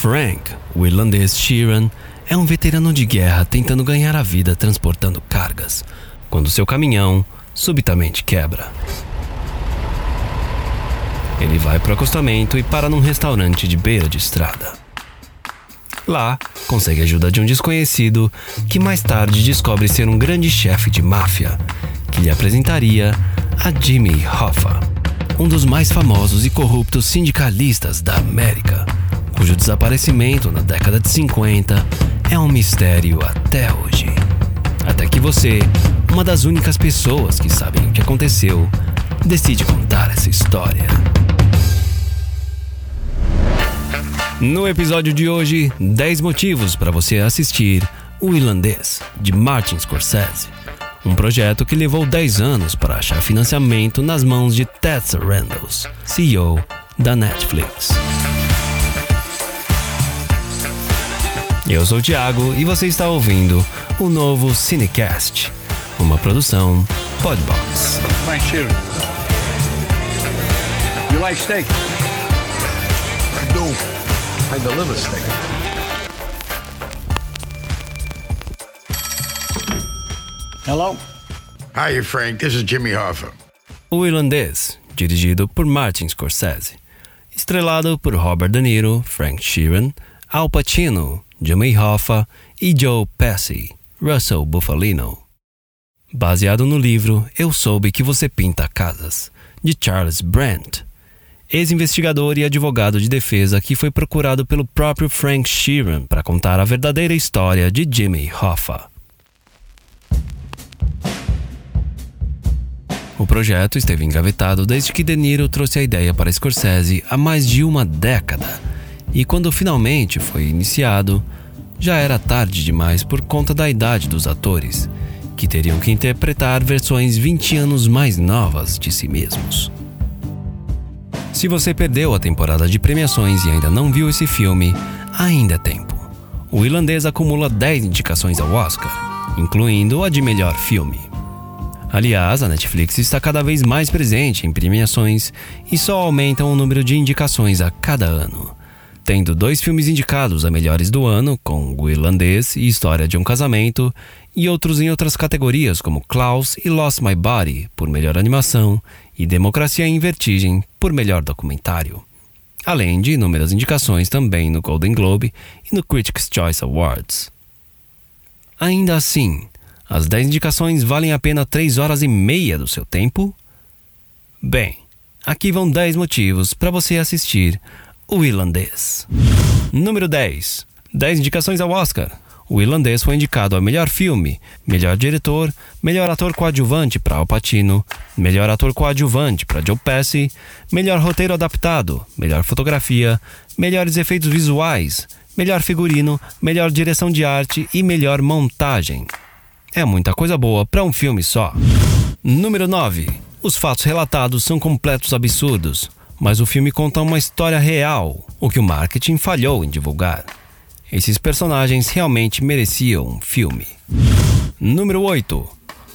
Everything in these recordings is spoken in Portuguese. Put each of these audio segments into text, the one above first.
Frank, o irlandês Sheeran, é um veterano de guerra tentando ganhar a vida transportando cargas, quando seu caminhão subitamente quebra. Ele vai para o acostamento e para num restaurante de beira de estrada. Lá, consegue ajuda de um desconhecido que mais tarde descobre ser um grande chefe de máfia, que lhe apresentaria a Jimmy Hoffa, um dos mais famosos e corruptos sindicalistas da América, cujo desaparecimento na década de 50 é um mistério até hoje. Até que você, uma das únicas pessoas que sabem o que aconteceu, decide contar essa história. No episódio de hoje, 10 motivos para você assistir O Irlandês, de Martin Scorsese. Um projeto que levou 10 anos para achar financiamento nas mãos de Tessa Randalls, CEO da Netflix. Eu sou o Thiago e você está ouvindo o novo Cinecast, uma produção Podbox. Frank Sheeran. You like steak? I do. I deliver steak. Hello? Hi, Frank. This is Jimmy Hoffa. O Irlandês, dirigido por Martin Scorsese. Estrelado por Robert De Niro, Frank Sheeran, Al Pacino, Jimmy Hoffa e Joe Pesci, Russell Buffalino. Baseado no livro Eu Soube Que Você Pinta Casas, de Charles Brandt. Ex-investigador e advogado de defesa que foi procurado pelo próprio Frank Sheeran para contar a verdadeira história de Jimmy Hoffa. O projeto esteve engavetado desde que De Niro trouxe a ideia para Scorsese há mais de uma década. E quando finalmente foi iniciado, já era tarde demais por conta da idade dos atores, que teriam que interpretar versões 20 anos mais novas de si mesmos. Se você perdeu a temporada de premiações e ainda não viu esse filme, ainda é tempo. O irlandês acumula 10 indicações ao Oscar, incluindo a de melhor filme. Aliás, a Netflix está cada vez mais presente em premiações e só aumenta o número de indicações a cada ano. Tendo dois filmes indicados a melhores do ano, com O Irlandês e História de um Casamento, e outros em outras categorias como Klaus e Lost My Body por melhor animação e Democracia em Vertigem por melhor documentário. Além de inúmeras indicações também no Golden Globe e no Critics' Choice Awards. Ainda assim, as 10 indicações valem apenas 3 horas e meia do seu tempo? Bem, aqui vão 10 motivos para você assistir O Irlandês. Número 10. 10 indicações ao Oscar. O irlandês foi indicado a melhor filme, melhor diretor, melhor ator coadjuvante para Al Pacino, melhor ator coadjuvante para Joe Pesci, melhor roteiro adaptado, melhor fotografia, melhores efeitos visuais, melhor figurino, melhor direção de arte e melhor montagem. É muita coisa boa para um filme só. Número 9. Os fatos relatados são completos absurdos, mas o filme conta uma história real, o que o marketing falhou em divulgar. Esses personagens realmente mereciam um filme. Número 8.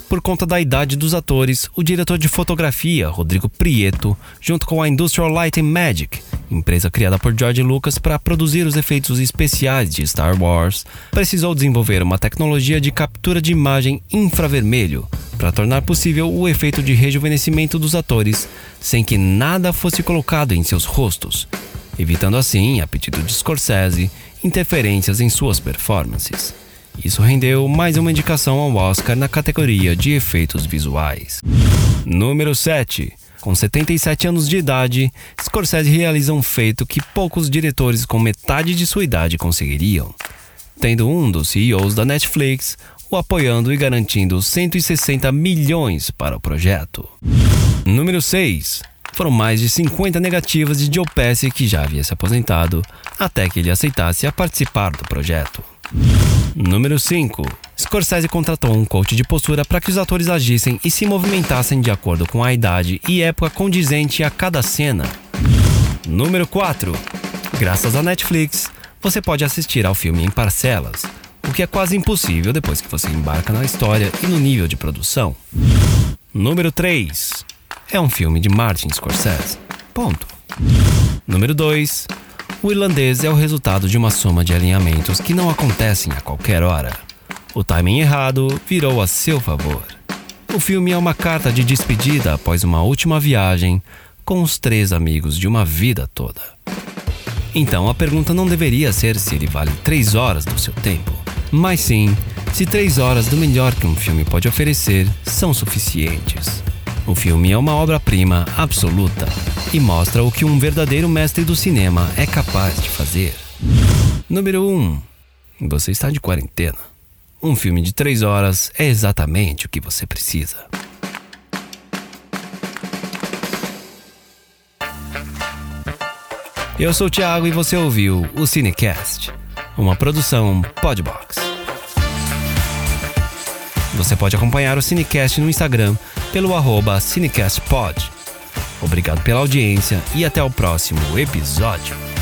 Por conta da idade dos atores, o diretor de fotografia, Rodrigo Prieto, junto com a Industrial Light and Magic, empresa criada por George Lucas para produzir os efeitos especiais de Star Wars, precisou desenvolver uma tecnologia de captura de imagem infravermelho para tornar possível o efeito de rejuvenescimento dos atores sem que nada fosse colocado em seus rostos, evitando assim, a pedido de Scorsese, interferências em suas performances. Isso rendeu mais uma indicação ao Oscar na categoria de efeitos visuais. Número 7. Com 77 anos de idade, Scorsese realiza um feito que poucos diretores com metade de sua idade conseguiriam, tendo um dos CEOs da Netflix o apoiando e garantindo 160 milhões para o projeto. Número 6 foram mais de 50 negativas de Joe que já havia se aposentado, até que ele aceitasse a participar do projeto. Número 5. Scorsese contratou um coach de postura para que os atores agissem e se movimentassem de acordo com a idade e época condizente a cada cena. Número 4. Graças à Netflix, você pode assistir ao filme em parcelas, que é quase impossível depois que você embarca na história e no nível de produção. Número 3 é um filme de Martin Scorsese. Ponto. Número 2. O irlandês é o resultado de uma soma de alinhamentos que não acontecem a qualquer hora. O timing errado virou a seu favor. O filme é uma carta de despedida após uma última viagem com os três amigos de uma vida toda. Então a pergunta não deveria ser se ele vale três horas do seu tempo, mas sim se três horas do melhor que um filme pode oferecer são suficientes. O filme é uma obra-prima absoluta e mostra o que um verdadeiro mestre do cinema é capaz de fazer. Número 1. Você está de quarentena. Um filme de três horas é exatamente o que você precisa. Eu sou o Thiago e você ouviu o Cinecast, uma produção Podbox. Você pode acompanhar o Cinecast no Instagram pelo CinecastPod. Obrigado pela audiência e até o próximo episódio.